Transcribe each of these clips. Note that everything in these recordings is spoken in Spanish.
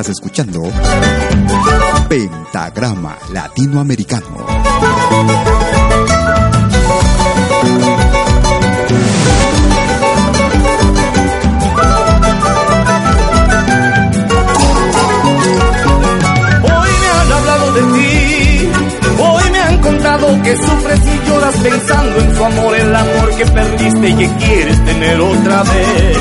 Estás escuchando Pentagrama Latinoamericano. Que sufres y lloras pensando en tu amor, el amor que perdiste y que quieres tener otra vez.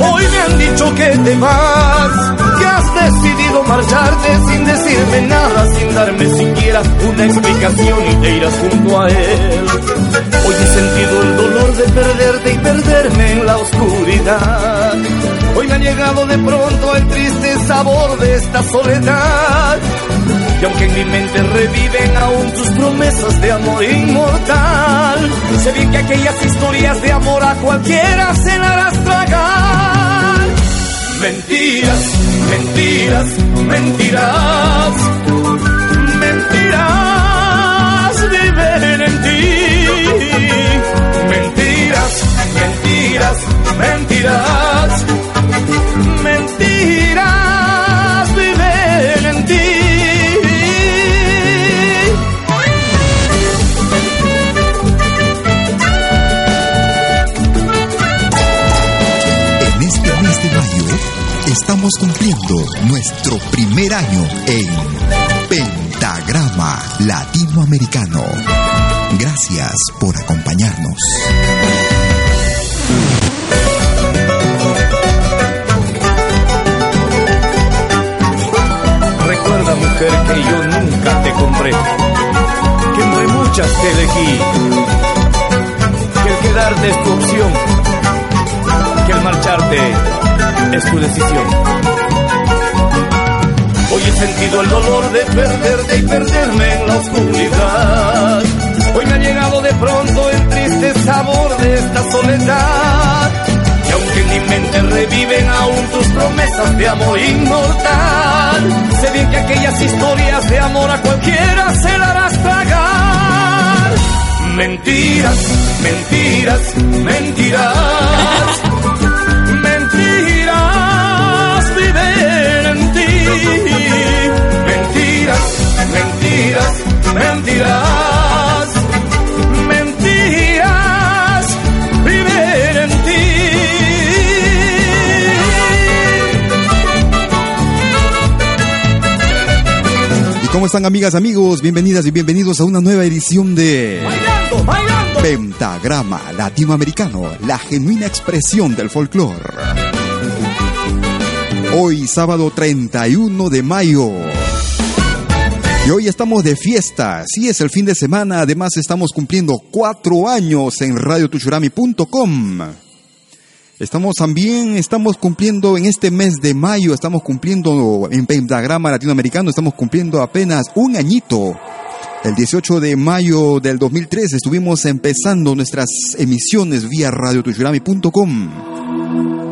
Hoy me han dicho que te vas, que has decidido marcharte sin decirme nada, sin darme siquiera una explicación y te irás junto a él. Hoy he sentido el dolor de perderte y perderme en la oscuridad. Hoy me ha llegado de pronto el triste sabor de esta soledad. Y aunque en mi mente reviven aún tus promesas de amor inmortal, sé bien que aquellas historias de amor a cualquiera se la harás tragar. Mentiras, mentiras, mentiras, mentiras viven en ti. Mentiras, mentiras, mentiras, año en Pentagrama Latinoamericano. Gracias por acompañarnos. Recuerda, mujer, que yo nunca te compré, que hay muchas que elegí, que el quedarte es tu opción, que el marcharte es tu decisión. Hoy he sentido el dolor de perderte y perderme en la oscuridad. Hoy me ha llegado de pronto el triste sabor de esta soledad. Y aunque en mi mente reviven aún tus promesas de amor inmortal, historias de amor a cualquiera se la harás. Mentiras, mentiras, mentiras. Mentiras mentiras, mentiras. Viven en ti. ¿Y cómo están amigas, amigos? Bienvenidas y bienvenidos a una nueva edición de Bailando, bailando. Pentagrama Latinoamericano, la genuina expresión del folclore. Hoy sábado 31 de mayo. Y hoy estamos de fiesta, sí es el fin de semana, además estamos cumpliendo cuatro años en radiotuchurami.com. Estamos también, estamos cumpliendo en este mes de mayo, estamos cumpliendo en Pentagrama Latinoamericano, estamos cumpliendo apenas un añito. El 18 de mayo del 2003 estuvimos empezando nuestras emisiones vía radiotuchurami.com.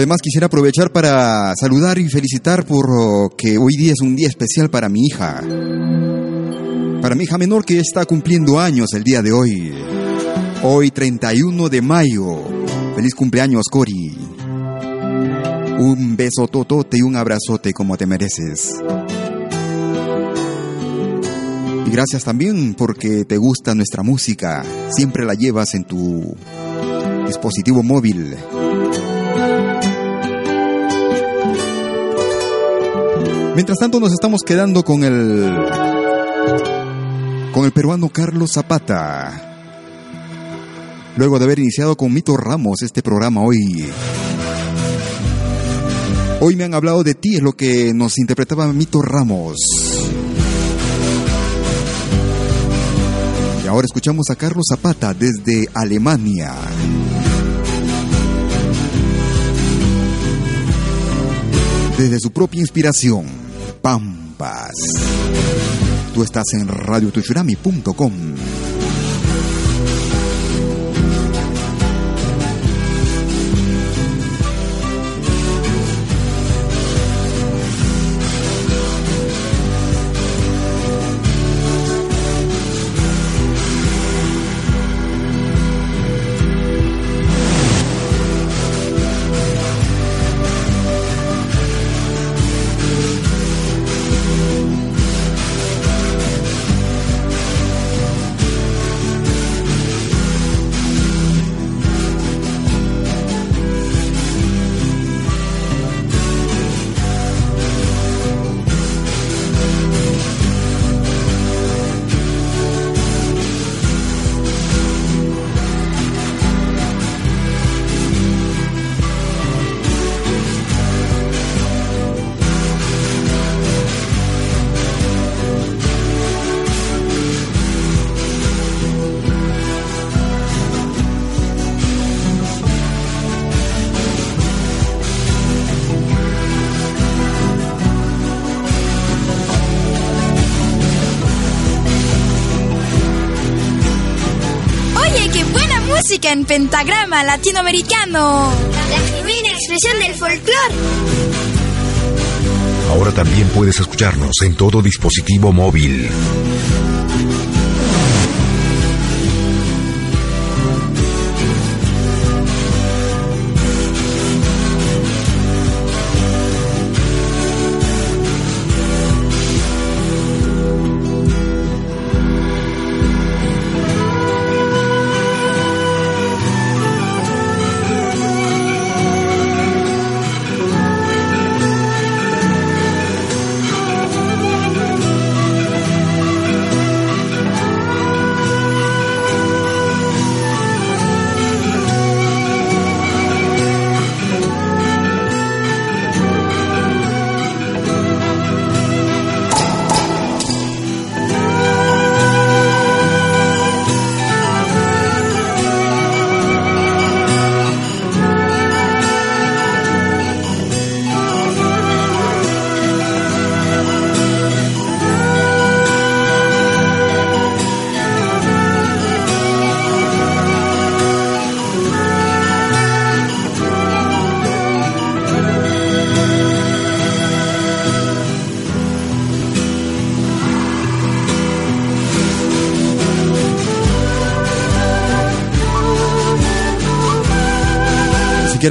Además quisiera aprovechar para saludar y felicitar por oh, que hoy día es un día especial para mi hija. Para mi hija menor que está cumpliendo años el día de hoy. Hoy 31 de mayo. Feliz cumpleaños, Cori. Un beso totote y un abrazote como te mereces. Y gracias también porque te gusta nuestra música. Siempre la llevas en tu dispositivo móvil. Mientras tanto nos estamos quedando con el con el peruano Carlos Zapata. Luego de haber iniciado con Mito Ramos este programa hoy. Hoy me han hablado de ti, es lo que nos interpretaba Mito Ramos. Y ahora escuchamos a Carlos Zapata desde Alemania. Desde su propia inspiración, Pampas. Tú estás en radiotuchurami.com. música en pentagrama latinoamericano. La genuina expresión del folclore. Ahora también puedes escucharnos en todo dispositivo móvil.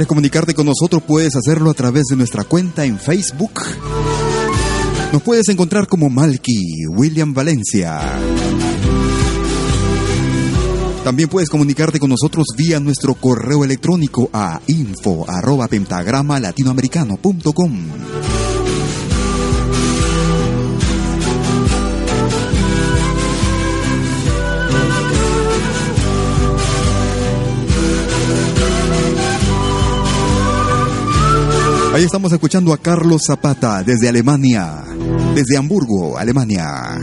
Quieres comunicarte con nosotros, puedes hacerlo a través de nuestra cuenta en Facebook. Nos puedes encontrar como Malky William Valencia. También puedes comunicarte con nosotros vía nuestro correo electrónico a info arroba pentagrama latinoamericano.com. Estamos escuchando a Carlos Zapata desde Alemania, desde Hamburgo, Alemania.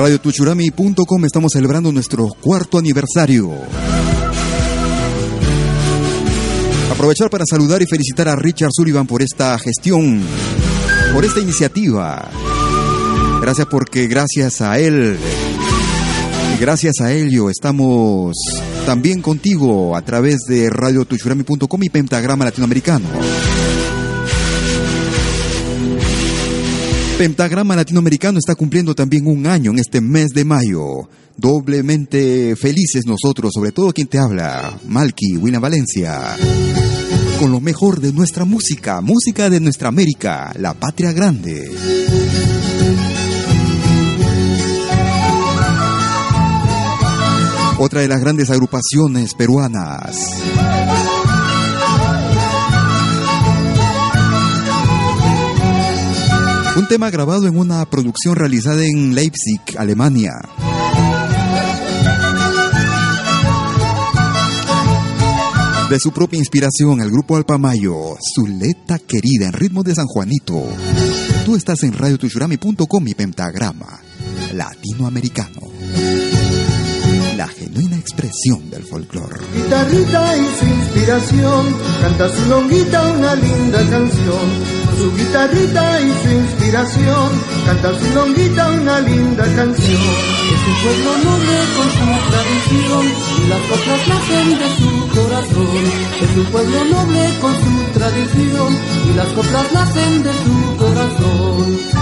radiotuchurami.com estamos celebrando nuestro cuarto aniversario. Aprovechar para saludar y felicitar a Richard Sullivan por esta gestión, por esta iniciativa. Gracias porque gracias a él, gracias a ello estamos también contigo a través de radiotuchurami.com y Pentagrama Latinoamericano. Pentagrama Latinoamericano está cumpliendo también un año en este mes de mayo. Doblemente felices nosotros, sobre todo quien te habla, Malky, William Valencia. Con lo mejor de nuestra música, música de nuestra América, la patria grande. Otra de las grandes agrupaciones peruanas. Un tema grabado en una producción realizada en Leipzig, Alemania. De su propia inspiración, el grupo Alpamayo, Zuleta querida en ritmo de San Juanito. Tú estás en radiotushurami.com y pentagrama latinoamericano. La genuina expresión del folclore. Guitarrita y su inspiración, canta su longuita una linda canción su guitarrita y su inspiración, canta su longuita una linda canción. Es un pueblo noble con su tradición y las cosas nacen de su corazón. Es un pueblo noble con su tradición y las coplas nacen de su corazón.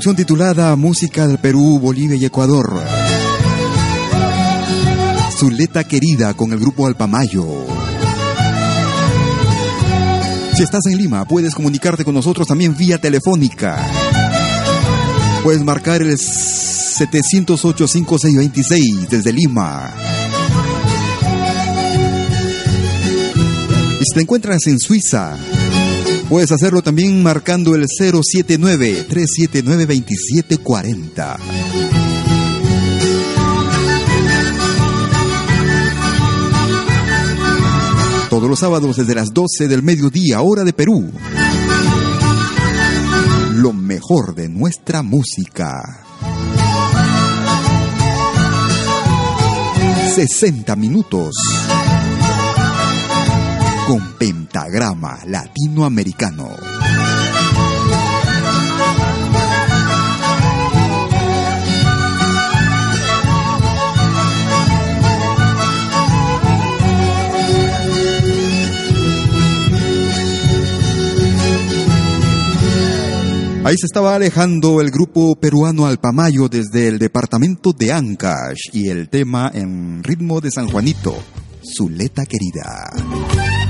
Producción titulada Música del Perú, Bolivia y Ecuador. Zuleta querida con el grupo Alpamayo. Si estás en Lima, puedes comunicarte con nosotros también vía telefónica. Puedes marcar el 708-5626 desde Lima. Y si te encuentras en Suiza, puedes hacerlo también marcando el 079-379-2740. Todos los sábados desde las 12 del mediodía, hora de Perú. Lo mejor de nuestra música. 60 minutos con pentagrama latinoamericano. Ahí se estaba alejando el grupo peruano Alpamayo desde el departamento de Ancash y el tema en ritmo de San Juanito, Zuleta querida.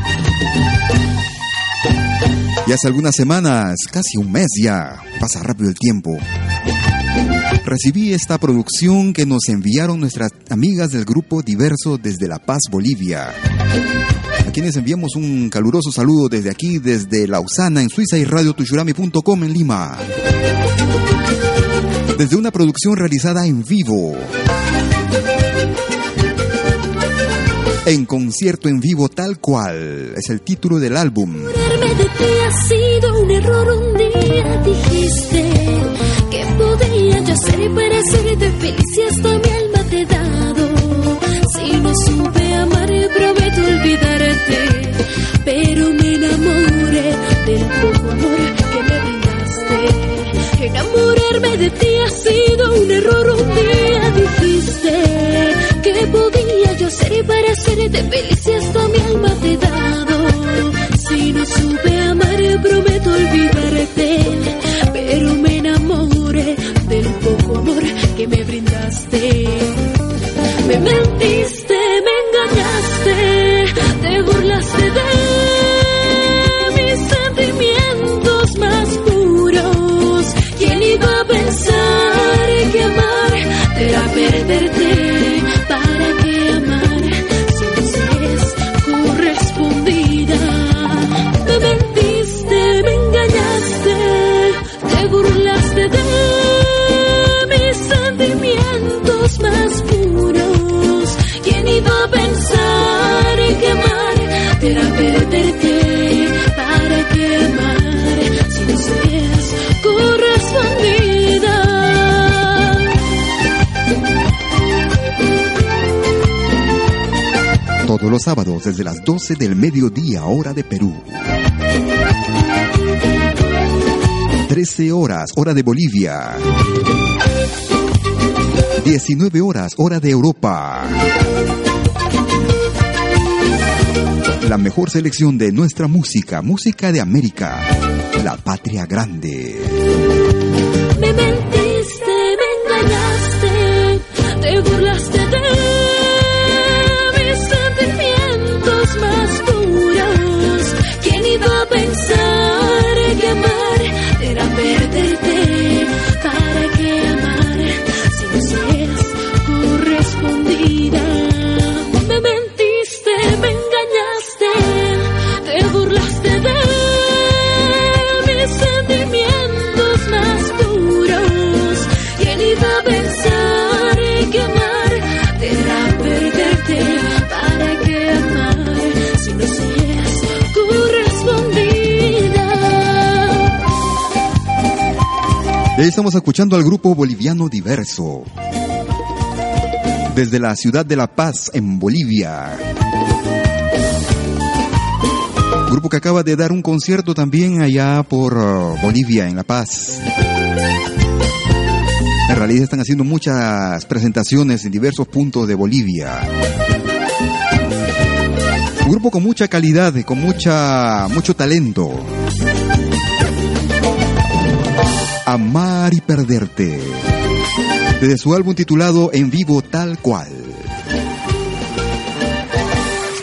Y hace algunas semanas, casi un mes ya, pasa rápido el tiempo, recibí esta producción que nos enviaron nuestras amigas del grupo Diverso desde La Paz, Bolivia a quienes enviamos un caluroso saludo desde aquí, desde Lausana, en Suiza y Radio Tushurami.com en Lima. Desde una producción realizada en vivo. En concierto en vivo tal cual es el título del álbum. Para hacerte Todos los sábados desde las 12 del mediodía, hora de Perú. 13 horas, hora de Bolivia. 19 horas, hora de Europa. La mejor selección de nuestra música, música de América, la patria grande. Estamos escuchando al grupo boliviano Diverso. Desde la ciudad de La Paz, en Bolivia. Grupo que acaba de dar un concierto también allá por uh, Bolivia, en La Paz. En realidad están haciendo muchas presentaciones en diversos puntos de Bolivia. Un grupo con mucha calidad, con mucha, mucho talento. Amar y Perderte, desde su álbum titulado En Vivo Tal Cual.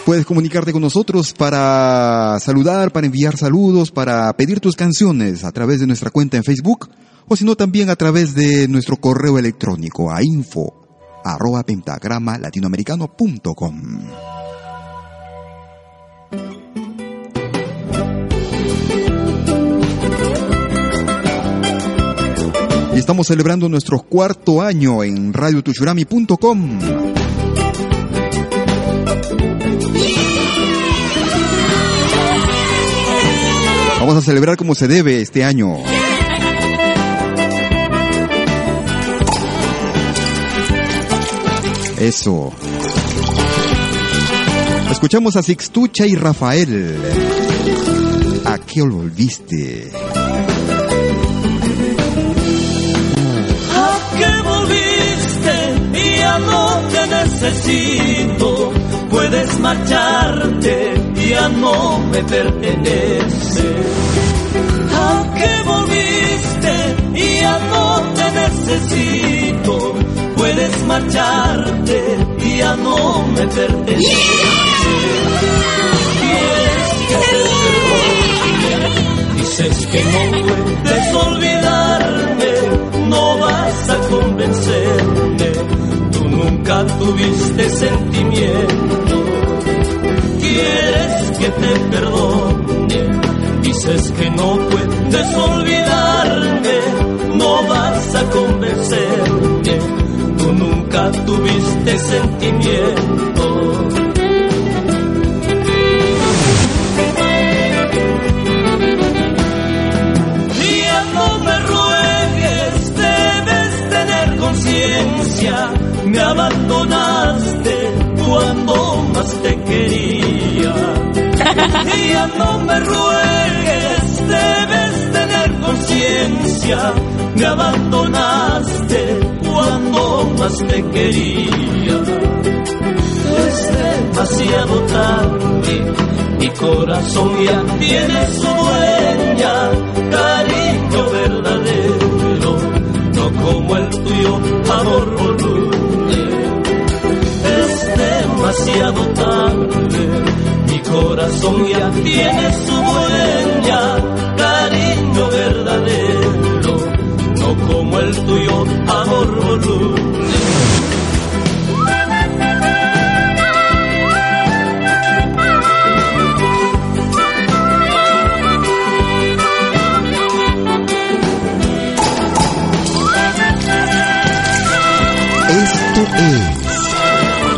Puedes comunicarte con nosotros para saludar, para enviar saludos, para pedir tus canciones a través de nuestra cuenta en Facebook o si no también a través de nuestro correo electrónico a info arroba pentagrama latinoamericano.com. Y estamos celebrando nuestro cuarto año en radiotuchurami.com. Vamos a celebrar como se debe este año. Eso. Escuchamos a Sixtucha y Rafael. ¿A qué volviste? Necesito. Puedes marcharte, ya no me pertenece. ¿A qué volviste? Y ya no te necesito puedes marcharte y ya no me pertenece. Dices que no puedes olvidarme, nunca tuviste sentimiento. Quieres que te perdone, dices que no puedes olvidarme, no vas a convencerme nunca tuviste sentimiento. Abandonaste cuando más te quería. Ya no me ruegues, debes tener conciencia, me abandonaste cuando más te quería. Es demasiado tarde, mi corazón ya tiene su dueña, cariño verdadero, no como el tuyo, amor demasiado tarde, mi corazón ya tiene su dueña, cariño verdadero, no como el tuyo, amor voluble. Esto es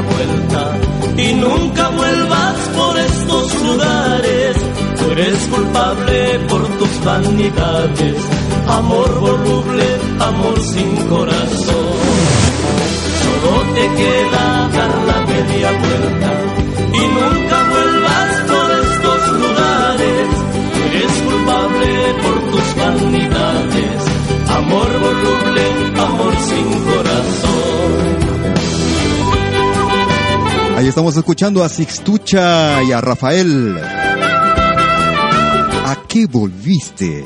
vuelta y nunca vuelvas por estos lugares. Tú eres culpable por tus vanidades, amor voluble, amor sin corazón. Solo te queda dar la media vuelta y nunca vuelvas por estos lugares. Tú eres culpable por tus vanidades, amor voluble, amor sin corazón. Estamos escuchando a Sixtucha y a Rafael. ¿A qué volviste?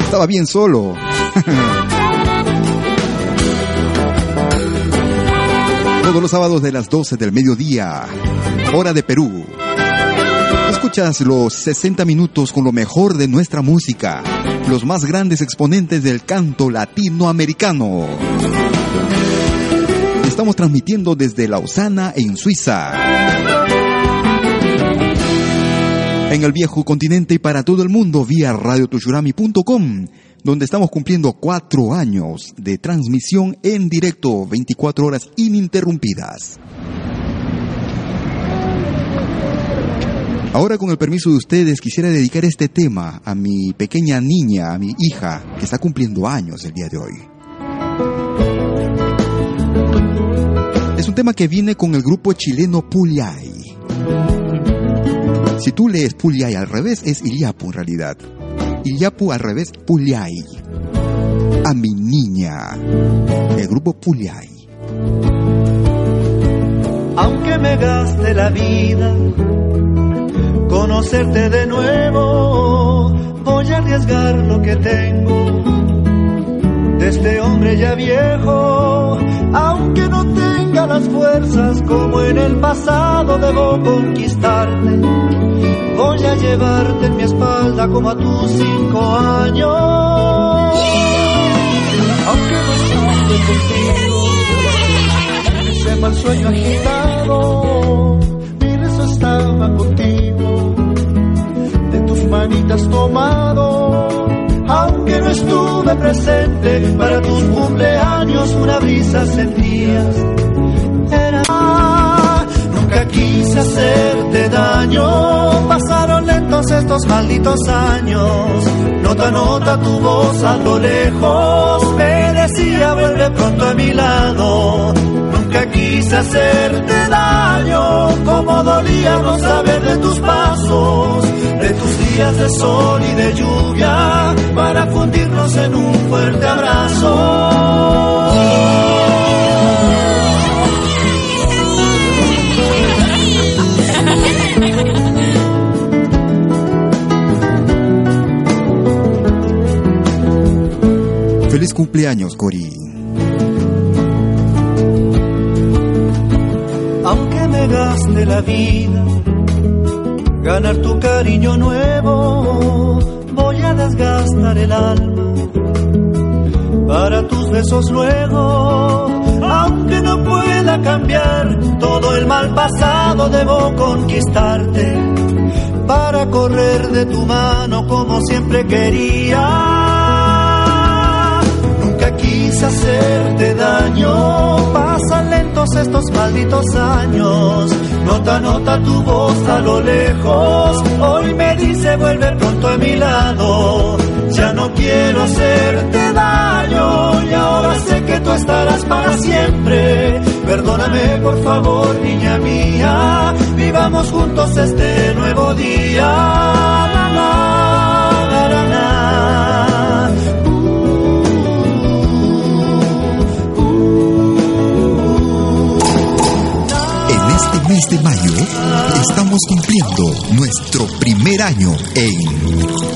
Estaba bien solo. Todos los sábados de las 12 del mediodía, hora de Perú. Escuchas los 60 minutos con lo mejor de nuestra música, los más grandes exponentes del canto latinoamericano. Estamos transmitiendo desde Lausana, en Suiza. En el viejo continente y para todo el mundo vía radiotushurami.com, donde estamos cumpliendo cuatro años de transmisión en directo, 24 horas ininterrumpidas. Ahora con el permiso de ustedes quisiera dedicar este tema a mi pequeña niña, a mi hija, que está cumpliendo años el día de hoy. Es un tema que viene con el grupo chileno Puliay. Si tú lees Puliay al revés, es Iliapu en realidad. Iliapu al revés, Puliay. A mi niña. El grupo Puliay. Aunque me gaste la vida conocerte de nuevo, voy a arriesgar lo que tengo de este hombre ya viejo, aunque las fuerzas como en el pasado debo conquistarte. Voy a llevarte en mi espalda como a tus cinco años. Aunque no estuve contigo, ese mal sueño agitado, mi rezo estaba contigo, de tus manitas tomado aunque no estuve presente para tus cumpleaños una brisa sentías quise hacerte daño. Pasaron lentos estos malditos años. Nota nota tu voz a lo lejos. Me decía vuelve pronto a mi lado nunca quise hacerte daño. Como dolía no saber de tus pasos de tus días de sol y de lluvia para fundirnos en un fuerte abrazo. Feliz cumpleaños, Cori. Aunque me gaste la vida ganar tu cariño nuevo, voy a desgastar el alma para tus besos luego. Aunque no pueda cambiar todo el mal pasado, debo conquistarte para correr de tu mano como siempre quería. Quise hacerte daño, pasan lentos estos malditos años Nota, nota tu voz a lo lejos. Hoy me dice vuelve pronto a mi lado. Ya no quiero hacerte daño y ahora sé que tú estarás para siempre. Perdóname por favor, niña mía. Vivamos juntos este nuevo día. Mes de mayo estamos cumpliendo nuestro primer año en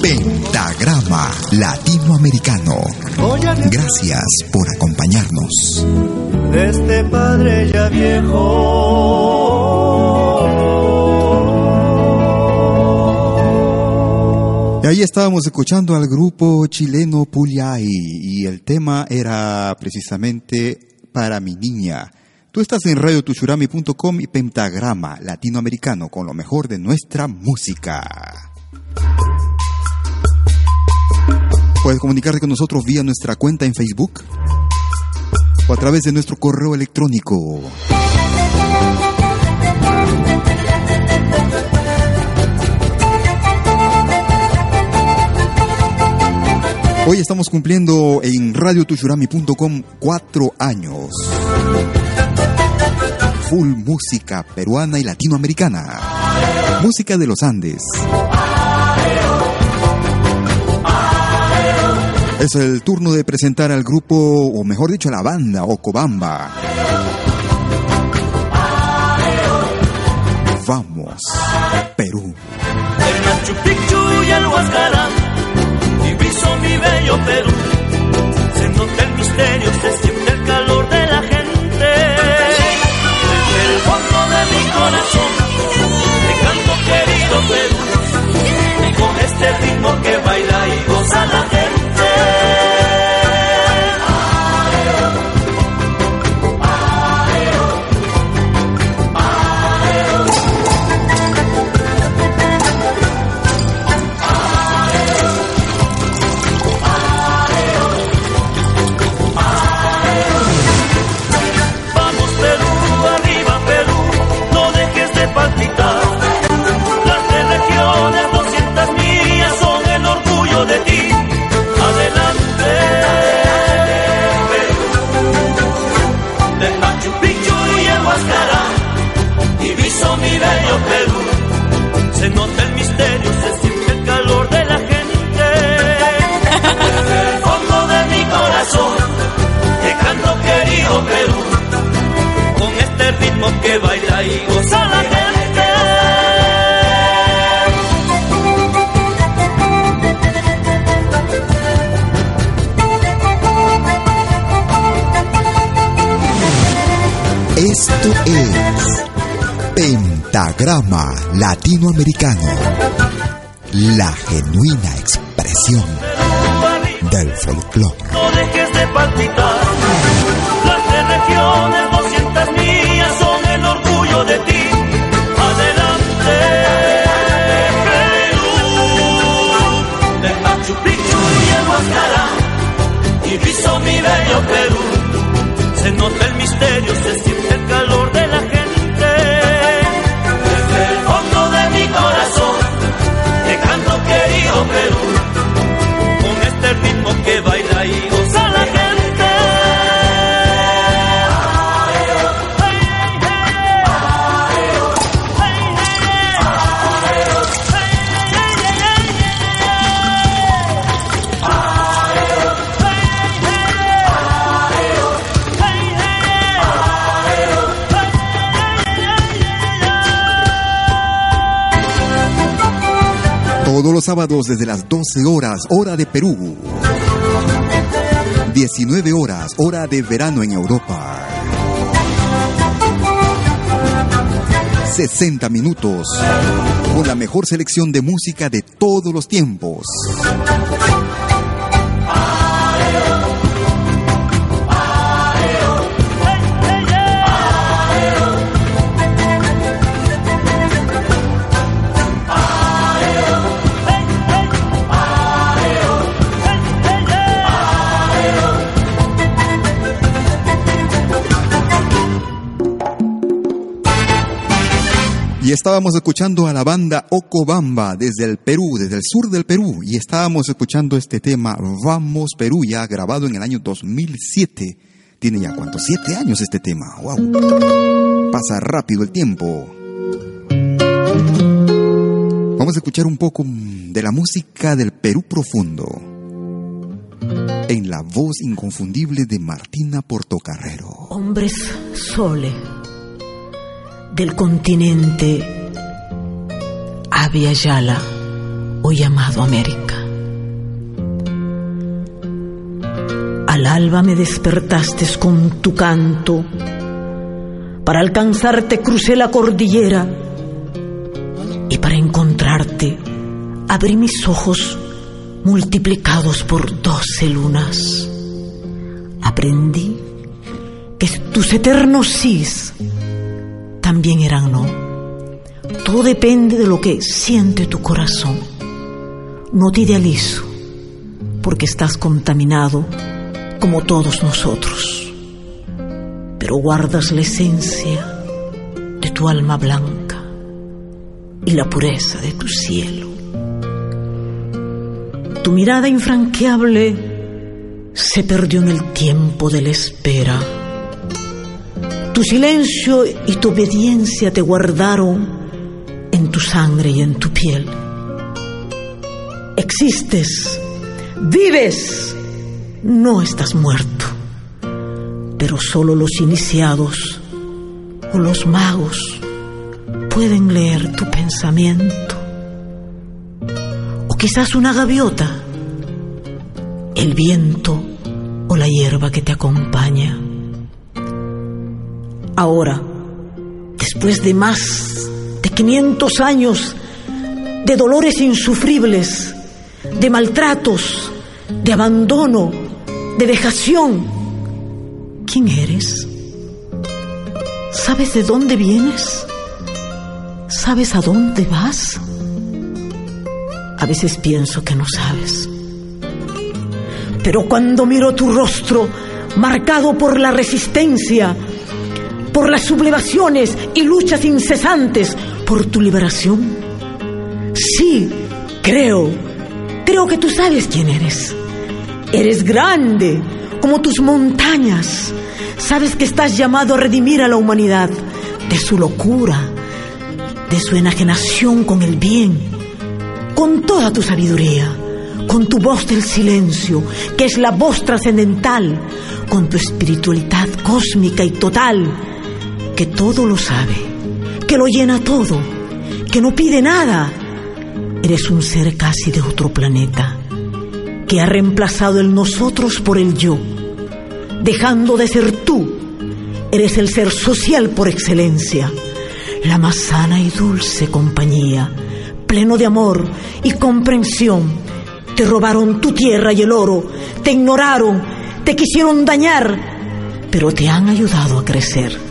Pentagrama Latinoamericano. Gracias por acompañarnos. De este padre ya viejo. Y ahí estábamos escuchando al grupo chileno Puliay y el tema era precisamente para mi niña. Tú estás en radiotushurami.com y Pentagrama Latinoamericano con lo mejor de nuestra música. Puedes comunicarte con nosotros vía nuestra cuenta en Facebook o a través de nuestro correo electrónico. Hoy estamos cumpliendo en radiotushurami.com cuatro años full música peruana y latinoamericana. Música de los Andes. Es el turno de presentar al grupo, o mejor dicho, a la banda Ocobamba. Vamos, Perú. Mi bello Latinoamericano, la genuina expresión del folclore. No dejes de palpitar. Las tres regiones, 200 millas son el orgullo de ti. Adelante, Perú. Del Machu Picchu y el Huascarán, diviso mi bello Perú. Se nota el misterio, se siente el calor Con este ritmo que baila y sábados desde las 12 horas, hora de Perú. 19 horas, hora de verano en Europa. 60 minutos con la mejor selección de música de todos los tiempos. Estábamos escuchando a la banda Ocobamba desde el Perú, desde el sur del Perú. Y estábamos escuchando este tema Vamos Perú, ya grabado en el año 2007. Tiene ya cuántos, siete años este tema. ¡Wow! Pasa rápido el tiempo. Vamos a escuchar un poco de la música del Perú profundo. En la voz inconfundible de Martina Portocarrero. Hombres sole del continente Abya Yala, o llamado América. Al alba me despertaste con tu canto, para alcanzarte crucé la cordillera y para encontrarte abrí mis ojos multiplicados por doce lunas. Aprendí que tus eternos sís también eran no. Todo depende de lo que siente tu corazón. No te idealizo, porque estás contaminado como todos nosotros. Pero guardas la esencia de tu alma blanca y la pureza de tu cielo. Tu mirada infranqueable se perdió en el tiempo de la espera tu silencio y tu obediencia te guardaron en tu sangre y en tu piel. Existes, vives no estás muerto, pero solo los iniciados o los magos pueden leer tu pensamiento. O quizás una gaviota, el viento o la hierba que te acompaña. Ahora, después de más 500 años de dolores insufribles, de maltratos, de abandono, de vejación, ¿quién eres? ¿Sabes de dónde vienes? ¿Sabes a dónde vas? A veces pienso que no sabes. Pero cuando miro tu rostro, marcado por la resistencia, por las sublevaciones y luchas incesantes por tu liberación, sí, creo, creo que tú sabes quién eres. Eres grande, como tus montañas. Sabes que estás llamado a redimir a la humanidad de su locura, de su enajenación con el bien, con toda tu sabiduría, con tu voz del silencio, que es la voz trascendental, con tu espiritualidad cósmica y total, que todo lo sabe, que lo llena todo, que no pide nada. Eres un ser casi de otro planeta, que ha reemplazado el nosotros por el yo, dejando de ser tú. Eres el ser social por excelencia la más sana y dulce compañía, pleno de amor y comprensión. Te robaron tu tierra y el oro, te ignoraron, te quisieron dañar, pero te han ayudado a crecer.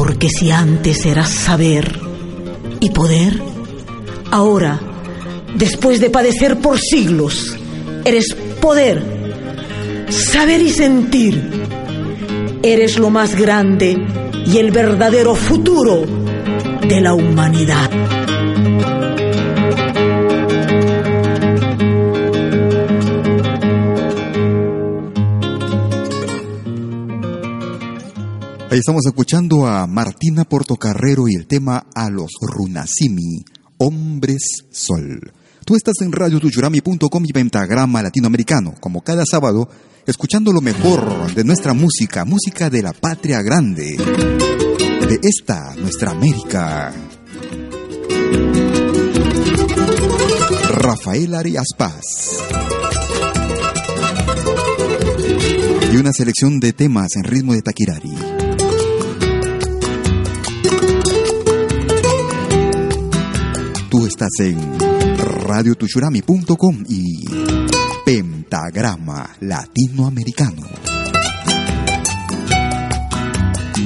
Porque si antes eras saber y poder, ahora, después de padecer por siglos, eres poder, saber y sentir. Eres lo más grande y el verdadero futuro de la humanidad. Ahí estamos escuchando a Martina Portocarrero y el tema A los Runasimi, Hombres Sol. Tú estás en radiotuchurami.com y Pentagrama Latinoamericano, como cada sábado, escuchando lo mejor de nuestra música, música de la patria grande, de esta, nuestra América. Rafael Arias Paz. Y una selección de temas en ritmo de taquirari. Tú estás en radiotuchurami.com y Pentagrama Latinoamericano.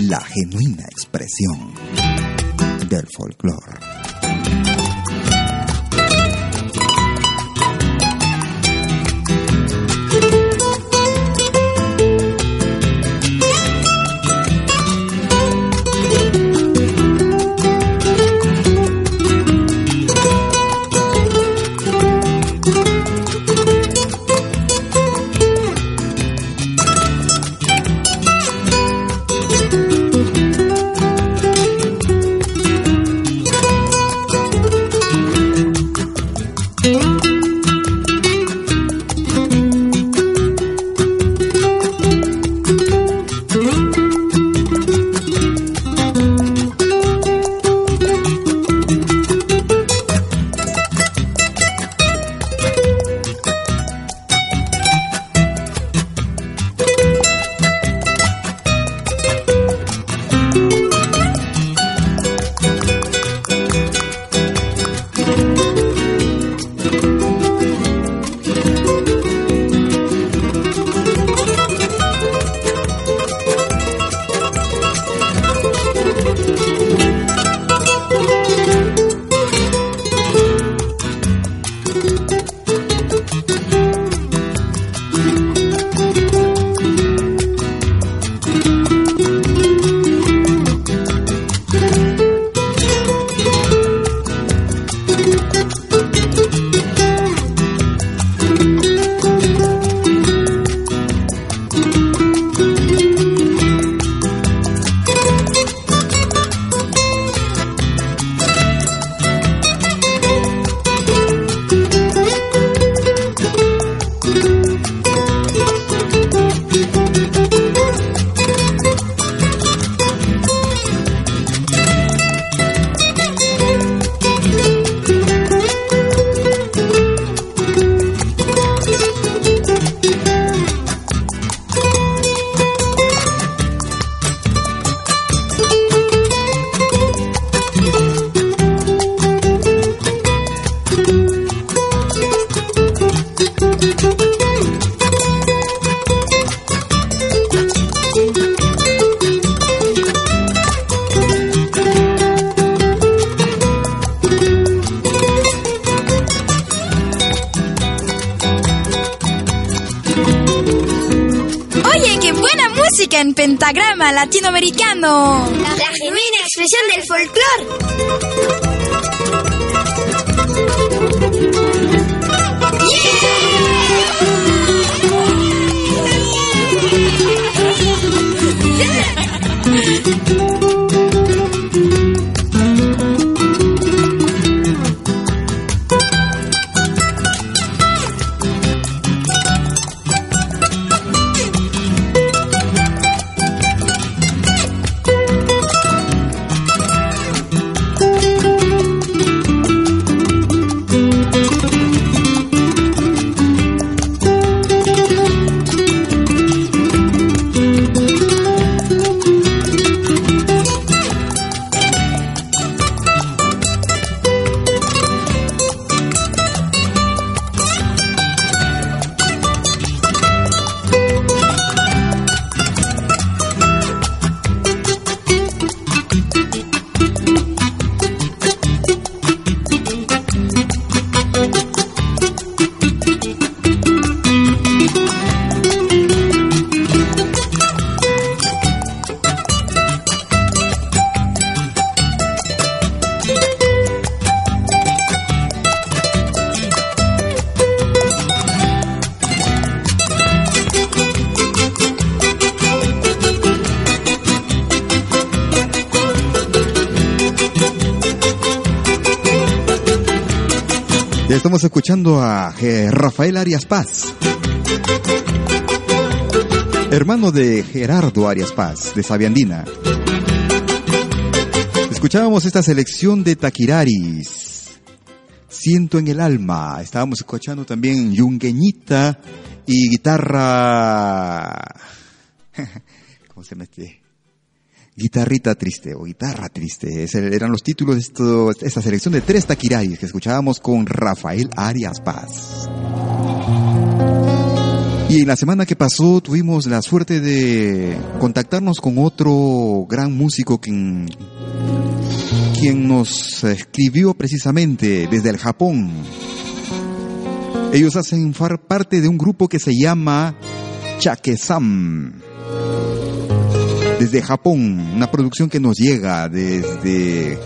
La genuina expresión del folclore. En pentagrama latinoamericano. La genuina expresión del Ya escuchando a eh, Rafael Arias Paz, hermano de Gerardo Arias Paz, de Sabiandina. Escuchábamos esta selección de Taquiraris, Siento en el alma. Estábamos escuchando también Yungueñita y guitarra... ¿Cómo se mete? Guitarrita triste o guitarra triste. Eran los títulos de esta selección de tres taquiraris que escuchábamos con Rafael Arias Paz. Y en la semana que pasó tuvimos la suerte de contactarnos con otro gran músico quien, quien nos escribió precisamente desde el Japón. Ellos hacen parte de un grupo que se llama Chakesam desde Japón, una producción que nos llega desde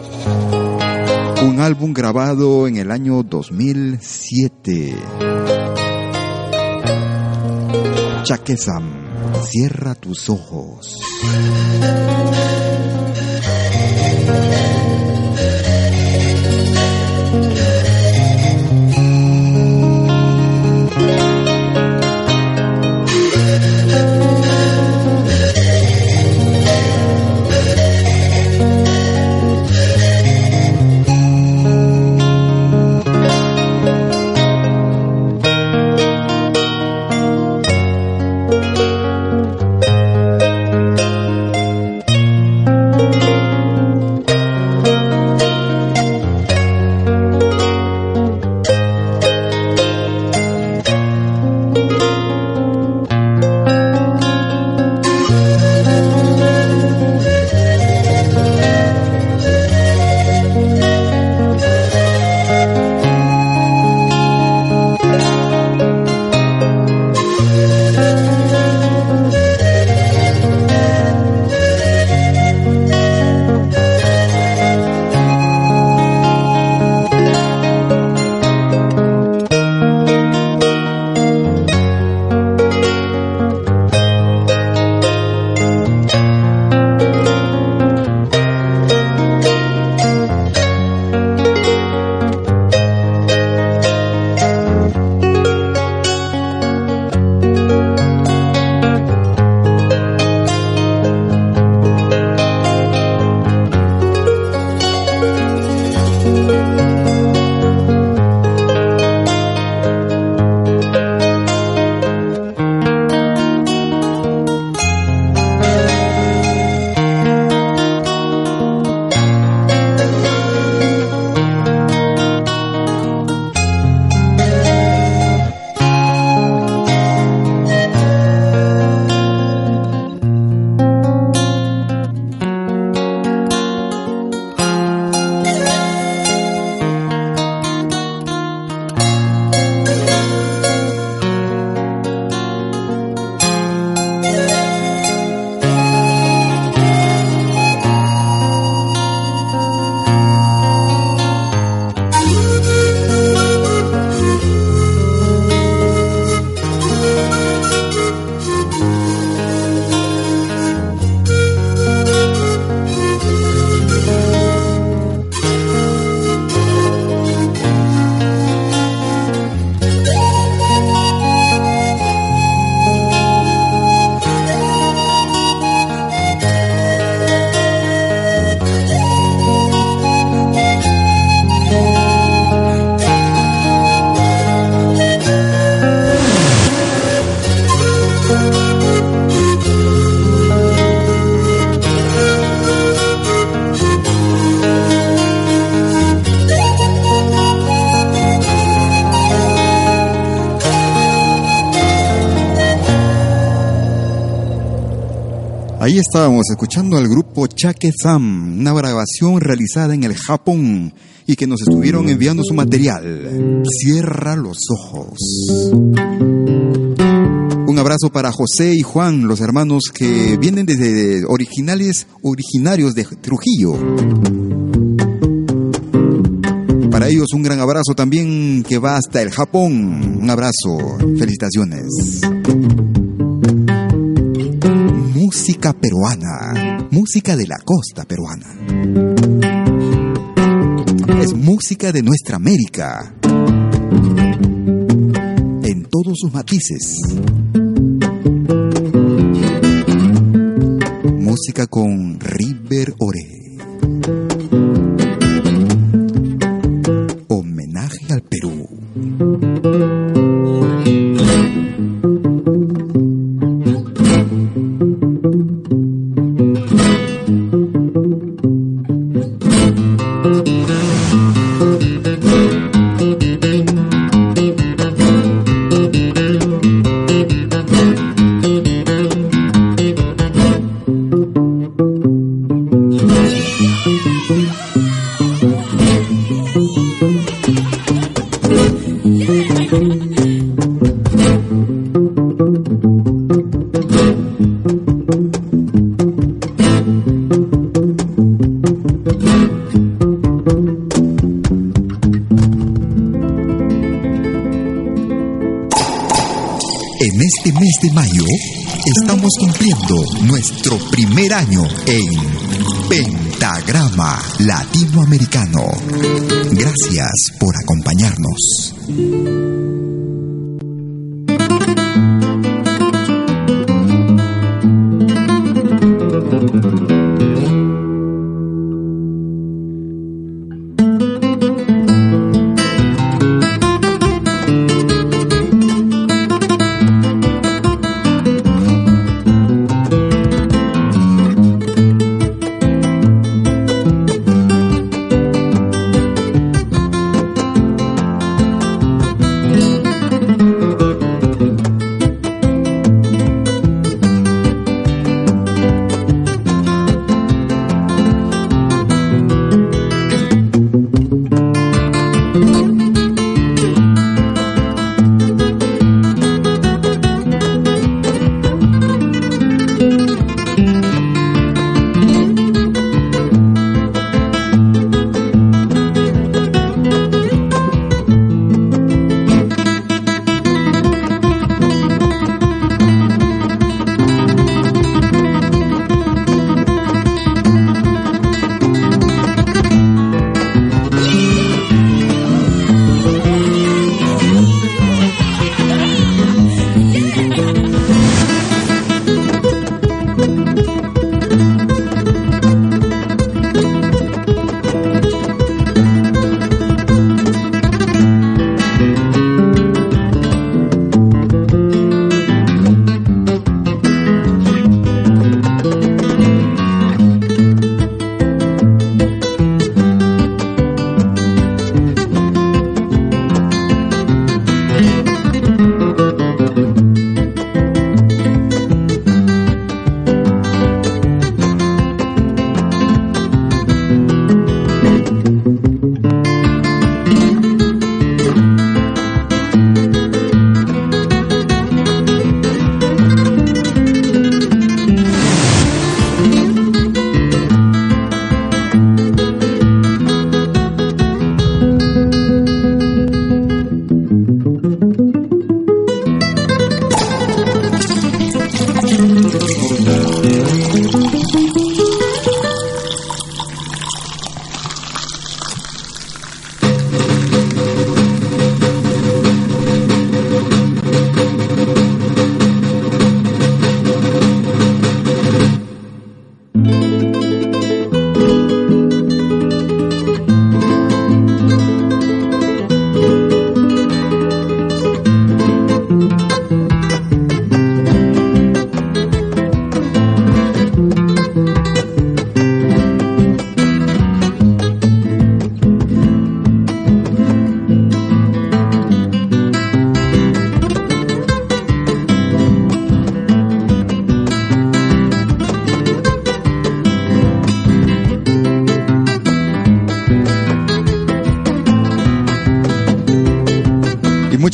un álbum grabado en el año 2007. Chakesam, cierra tus ojos. Estábamos escuchando al grupo Chake Sam, una grabación realizada en el Japón y que nos estuvieron enviando su material. Cierra los ojos. Un abrazo para José y Juan, los hermanos que vienen desde originales, originarios de Trujillo. Para ellos un gran abrazo también que va hasta el Japón. Un abrazo, felicitaciones música peruana, música de la costa peruana. Es música de nuestra América, en todos sus matices. Música con River Ore. En este mes de mayo estamos cumpliendo nuestro primer año en Pentagrama Latinoamericano. Gracias por acompañarnos.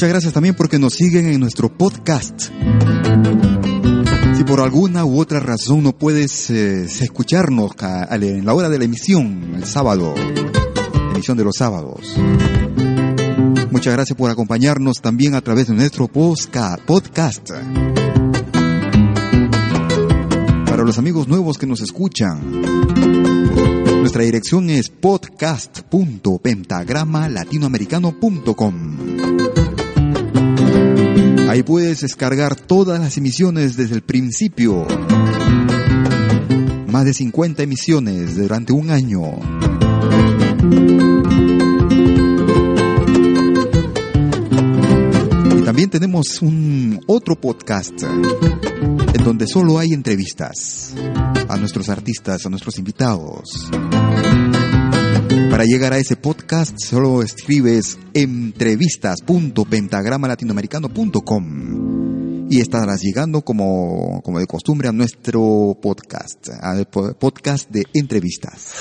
Muchas gracias también porque nos siguen en nuestro podcast. Si por alguna u otra razón no puedes eh, escucharnos en la hora de la emisión, el sábado, emisión de los sábados. Muchas gracias por acompañarnos también a través de nuestro podcast. Para los amigos nuevos que nos escuchan, nuestra dirección es podcast.pentagramalatinoamericano.com. Ahí puedes descargar todas las emisiones desde el principio. Más de 50 emisiones durante un año. Y también tenemos un otro podcast en donde solo hay entrevistas a nuestros artistas, a nuestros invitados. Para llegar a ese podcast solo escribes entrevistas.pentagramalatinoamericano.com y estarás llegando como, como de costumbre a nuestro podcast, al podcast de entrevistas.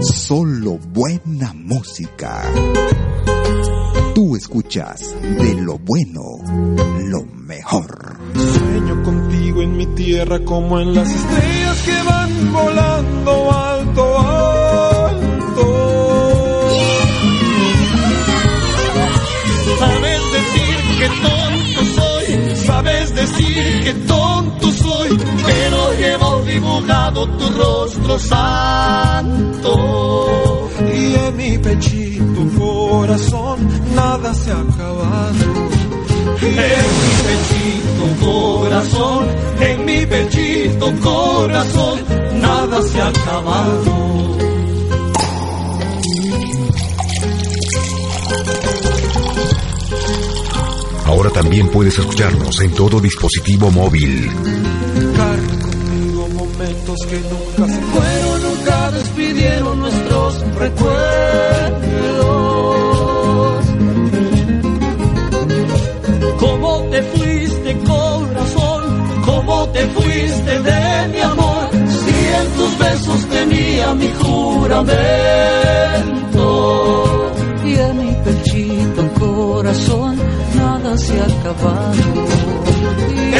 Solo buena música. Escuchas de lo bueno, lo mejor. Sueño contigo en mi tierra como en las estrellas que van volando alto, alto. Sabes decir que tonto soy, sabes decir que tonto soy, pero llevo dibujado tu rostro santo. Y en mi pechito corazón nada se ha acabado. En mi pechito corazón, en mi pechito corazón, nada se ha acabado. Ahora también puedes escucharnos en todo dispositivo móvil. Carga conmigo momentos que nunca se fueron, nunca nuestros recuerdos. ¿Cómo te fuiste, corazón? ¿Cómo te fuiste de mi amor? Si en tus besos tenía mi juramento. Y en mi pechito corazón nada se ha acabado.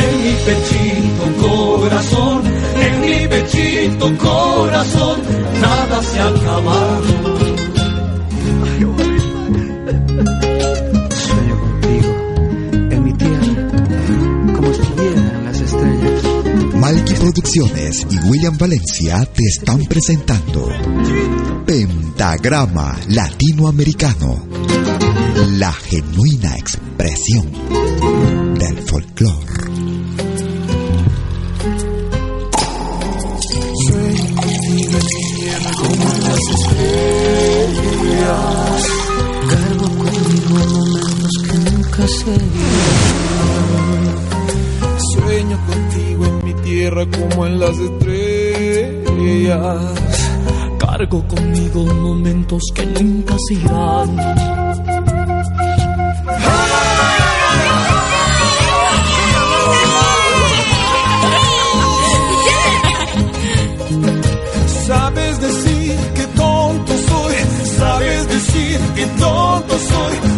En mi pechito corazón, en mi pechito corazón, nada se ha acabado. Sueño contigo en mi tierra, como estuvieran las estrellas. Malky Producciones y William Valencia te están presentando Pentagrama Latinoamericano, la genuina expresión del folclore. Estrellas. Cargo conmigo momentos que nunca se Sueño contigo en mi tierra como en las estrellas. Cargo conmigo momentos que nunca se irán. Que tonto soy,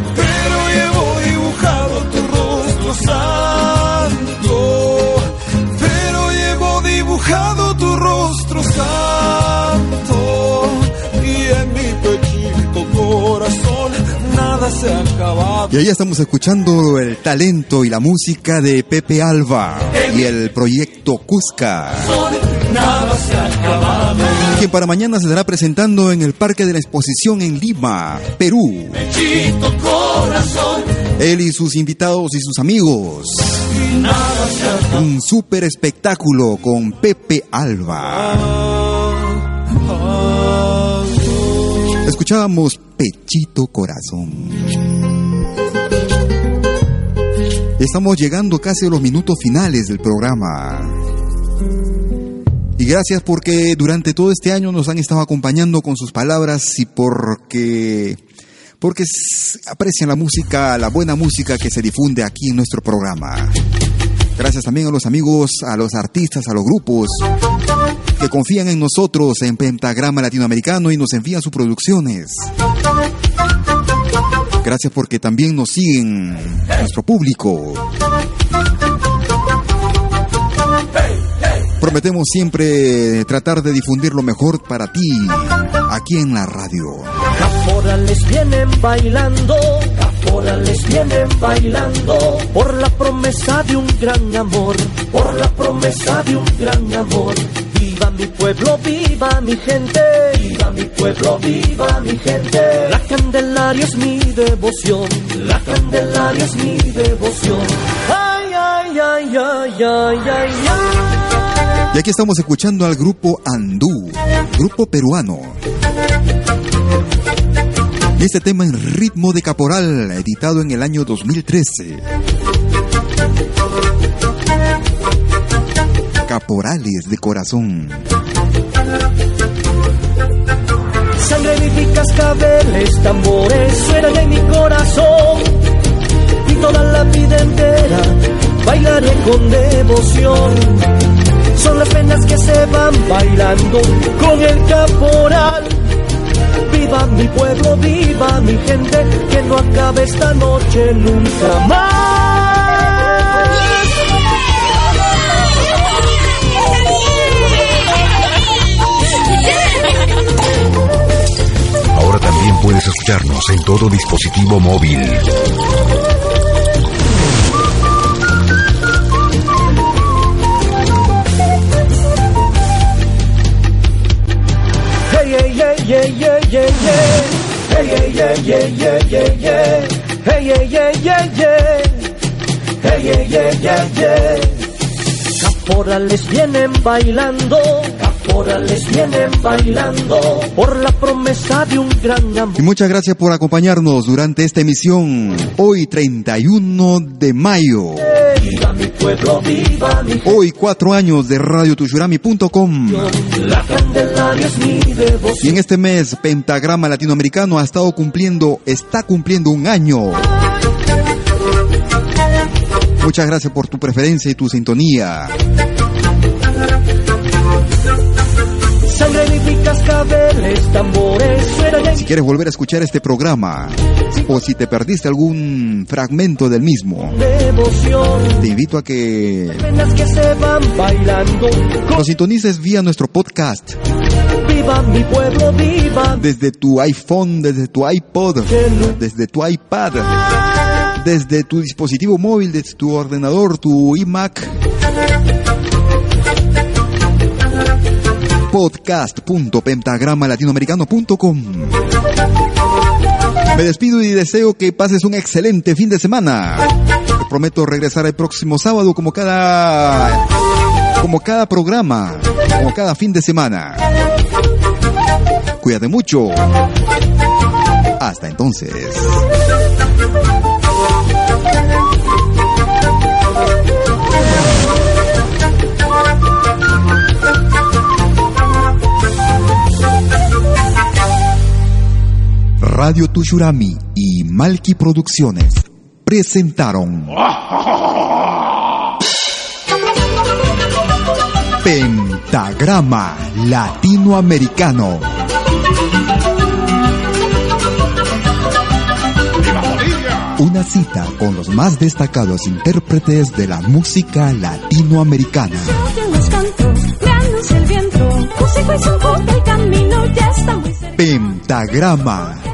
nada se ha acabado. Y ahí estamos escuchando el talento y la música de Pepe Alba y el proyecto Cusca. Nada se ha acabado. Quien para mañana se estará presentando en el Parque de la Exposición en Lima, Perú. Él y sus invitados y sus amigos. Un super espectáculo con Pepe Alba. Escuchábamos Pechito Corazón. Estamos llegando casi a los minutos finales del programa. Y gracias porque durante todo este año nos han estado acompañando con sus palabras y porque porque aprecian la música, la buena música que se difunde aquí en nuestro programa. Gracias también a los amigos, a los artistas, a los grupos que confían en nosotros en Pentagrama Latinoamericano y nos envían sus producciones. Gracias porque también nos siguen nuestro público. Prometemos siempre tratar de difundir lo mejor para ti aquí en la radio. Caporales vienen bailando, caporales vienen bailando por la promesa de un gran amor, por la promesa de un gran amor. Viva mi pueblo, viva mi gente, viva mi pueblo, viva mi gente. La Candelaria es mi devoción, la Candelaria es mi devoción. Ay, ay, ay, ay, ay, ay, ay. Y aquí estamos escuchando al grupo Andú, grupo peruano. Y este tema en ritmo de caporal, editado en el año 2013. Caporales de corazón. Sangre de cascabeles, tambores suenan en mi corazón. Y toda la vida entera bailaré con devoción. Son las penas que se van bailando con el caporal. Viva mi pueblo, viva mi gente, que no acabe esta noche nunca más. Puedes escucharnos en todo dispositivo móvil. Hey, hey, hey, hey, hey, hey, hey. Hey, hey, hey, hey, hey, hey, hey. Hey, hey, hey, hey, hey. Hey, hey, hey. Caporales vienen bailando, caporales vienen bailando por la promesa de un gran amor. Y muchas gracias por acompañarnos durante esta emisión, hoy 31 de mayo. Viva mi pueblo, viva mi Hoy cuatro años de radiotushurami.com. La Candelaria es mi devoción. Y en este mes, Pentagrama Latinoamericano ha estado cumpliendo, está cumpliendo un año. Muchas gracias por tu preferencia y tu sintonía. Cascabeles, tambores Si quieres volver a escuchar este programa o si te perdiste algún fragmento del mismo, te invito a que lo sintonices vía nuestro podcast. Viva mi pueblo, viva desde tu iPhone, desde tu iPod, desde tu iPad, desde tu dispositivo móvil, desde tu ordenador, tu iMac. podcast.pentagramalatinoamericano.com Me despido y deseo que pases un excelente fin de semana. Te prometo regresar el próximo sábado como cada como cada programa, como cada fin de semana. Cuídate mucho. Hasta entonces. Radio Tushurami y Malki Producciones presentaron Pentagrama Latinoamericano. Una cita con los más destacados intérpretes de la música latinoamericana. Pentagrama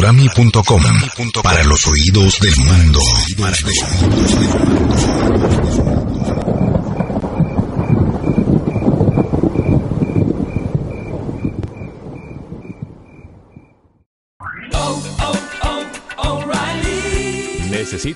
radiotushurami.com para los oídos del mundo.